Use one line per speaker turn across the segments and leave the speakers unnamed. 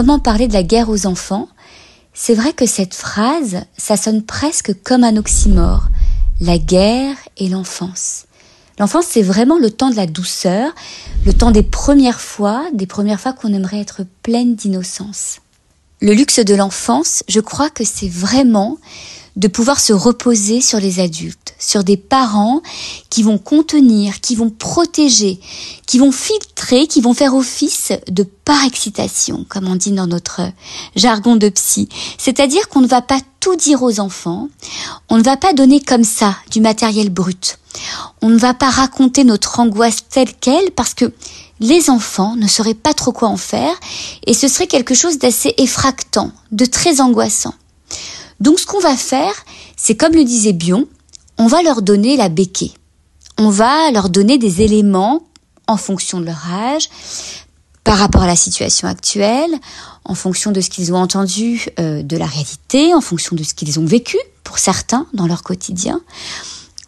comment parler de la guerre aux enfants, c'est vrai que cette phrase, ça sonne presque comme un oxymore. La guerre et l'enfance. L'enfance, c'est vraiment le temps de la douceur, le temps des premières fois, des premières fois qu'on aimerait être pleine d'innocence. Le luxe de l'enfance, je crois que c'est vraiment de pouvoir se reposer sur les adultes, sur des parents qui vont contenir, qui vont protéger, qui vont filtrer, qui vont faire office de par-excitation, comme on dit dans notre jargon de psy. C'est-à-dire qu'on ne va pas tout dire aux enfants, on ne va pas donner comme ça du matériel brut. On ne va pas raconter notre angoisse telle qu'elle parce que les enfants ne sauraient pas trop quoi en faire et ce serait quelque chose d'assez effractant, de très angoissant. Donc ce qu'on va faire, c'est comme le disait Bion, on va leur donner la béquille. On va leur donner des éléments en fonction de leur âge, par rapport à la situation actuelle, en fonction de ce qu'ils ont entendu euh, de la réalité, en fonction de ce qu'ils ont vécu, pour certains, dans leur quotidien.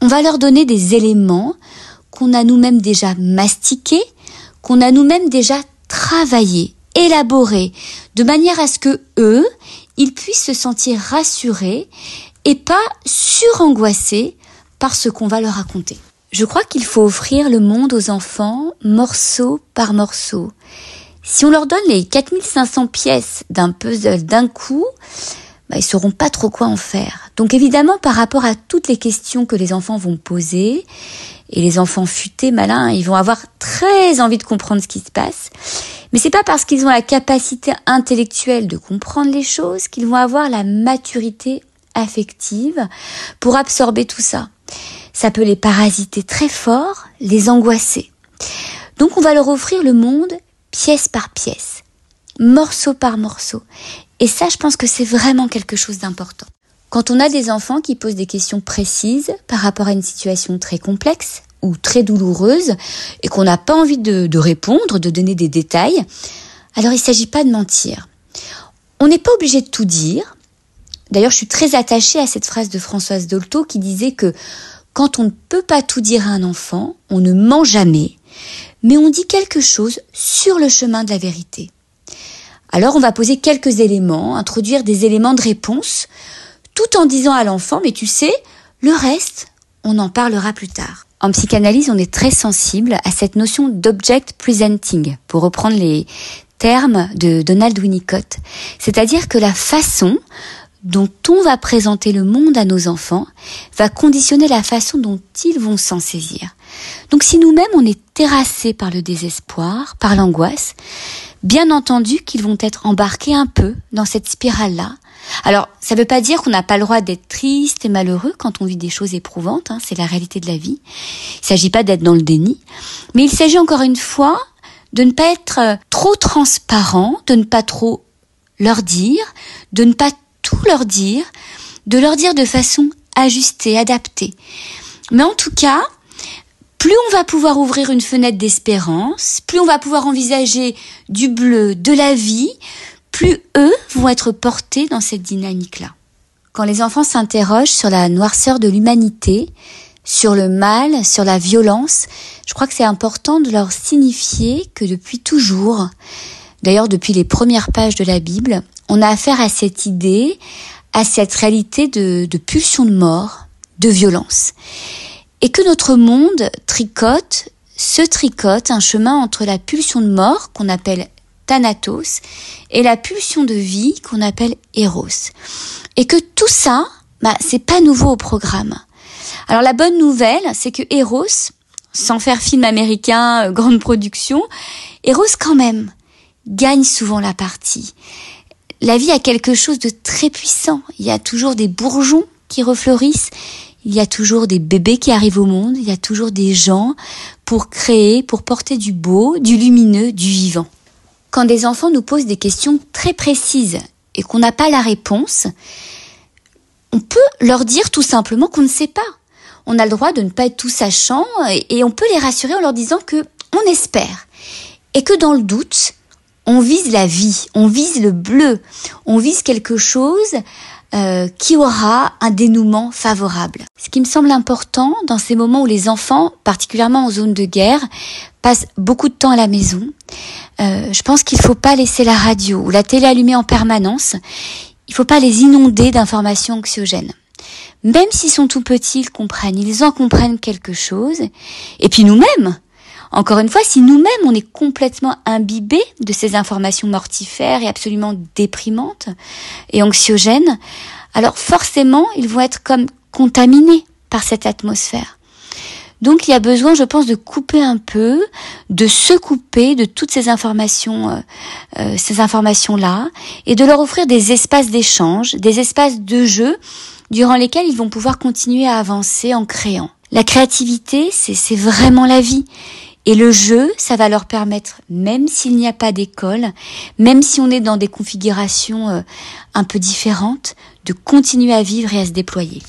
On va leur donner des éléments qu'on a nous-mêmes déjà mastiqués, qu'on a nous-mêmes déjà travaillés, élaborés, de manière à ce que eux, ils puissent se sentir rassurés et pas surangoissés par ce qu'on va leur raconter. Je crois qu'il faut offrir le monde aux enfants morceau par morceau. Si on leur donne les 4500 pièces d'un puzzle d'un coup, bah, ils sauront pas trop quoi en faire. Donc évidemment, par rapport à toutes les questions que les enfants vont poser, et les enfants futés, malins, ils vont avoir très envie de comprendre ce qui se passe. Mais c'est pas parce qu'ils ont la capacité intellectuelle de comprendre les choses qu'ils vont avoir la maturité affective pour absorber tout ça. Ça peut les parasiter très fort, les angoisser. Donc on va leur offrir le monde pièce par pièce, morceau par morceau. Et ça, je pense que c'est vraiment quelque chose d'important. Quand on a des enfants qui posent des questions précises par rapport à une situation très complexe ou très douloureuse et qu'on n'a pas envie de, répondre, de donner des détails, alors il ne s'agit pas de mentir. On n'est pas obligé de tout dire. D'ailleurs, je suis très attachée à cette phrase de Françoise Dolto qui disait que quand on ne peut pas tout dire à un enfant, on ne ment jamais, mais on dit quelque chose sur le chemin de la vérité. Alors on va poser quelques éléments, introduire des éléments de réponse tout en disant à l'enfant, mais tu sais, le reste, on en parlera plus tard. En psychanalyse, on est très sensible à cette notion d'object presenting, pour reprendre les termes de Donald Winnicott. C'est-à-dire que la façon dont on va présenter le monde à nos enfants va conditionner la façon dont ils vont s'en saisir. Donc si nous-mêmes on est terrassés par le désespoir, par l'angoisse, bien entendu qu'ils vont être embarqués un peu dans cette spirale-là alors, ça ne veut pas dire qu'on n'a pas le droit d'être triste et malheureux quand on vit des choses éprouvantes, hein, c'est la réalité de la vie. Il ne s'agit pas d'être dans le déni, mais il s'agit encore une fois de ne pas être euh, trop transparent, de ne pas trop leur dire, de ne pas leur dire, de leur dire de façon ajustée, adaptée. Mais en tout cas, plus on va pouvoir ouvrir une fenêtre d'espérance, plus on va pouvoir envisager du bleu, de la vie, plus eux vont être portés dans cette dynamique-là. Quand les enfants s'interrogent sur la noirceur de l'humanité, sur le mal, sur la violence, je crois que c'est important de leur signifier que depuis toujours, d'ailleurs depuis les premières pages de la Bible, on a affaire à cette idée, à cette réalité de, pulsion de mort, de violence. Et que notre monde tricote, se tricote un chemin entre la pulsion de mort, qu'on appelle Thanatos, et la pulsion de vie qu'on appelle Eros. Et que tout ça, bah, c'est pas nouveau au programme. Alors la bonne nouvelle, c'est que Eros, sans faire film américain, euh, grande production, Eros quand même gagne souvent la partie. La vie a quelque chose de très puissant. Il y a toujours des bourgeons qui refleurissent, il y a toujours des bébés qui arrivent au monde, il y a toujours des gens pour créer, pour porter du beau, du lumineux, du vivant quand des enfants nous posent des questions très précises et qu'on n'a pas la réponse, on peut leur dire tout simplement qu'on ne sait pas. On a le droit de ne pas être tout sachant et, on peut les rassurer en leur disant que on espère et que dans le doute, on vise la vie, on vise le bleu, on vise quelque chose euh, qui aura un dénouement favorable. Ce qui me semble important dans ces moments où les enfants, particulièrement en zone de guerre, passent beaucoup de temps à la maison, euh, je pense qu'il ne faut pas laisser la radio ou la télé allumée en permanence. Il ne faut pas les inonder d'informations anxiogènes. Même s'ils sont tout petits, ils comprennent, ils en comprennent quelque chose. Et puis nous-mêmes, encore une fois, si nous-mêmes on est complètement imbibés de ces informations mortifères et absolument déprimantes et anxiogènes, alors forcément ils vont être comme contaminés par cette atmosphère. Donc il y a besoin, je pense, de couper un peu, de se couper de toutes ces informations, euh, euh, ces informations-là, et de leur offrir des espaces d'échange, des espaces de jeu, durant lesquels ils vont pouvoir continuer à avancer en créant. La créativité, c'est vraiment la vie. Et le jeu, ça va leur permettre, même s'il n'y a pas d'école, même si on est dans des configurations euh, un peu différentes, de continuer à vivre et à se déployer.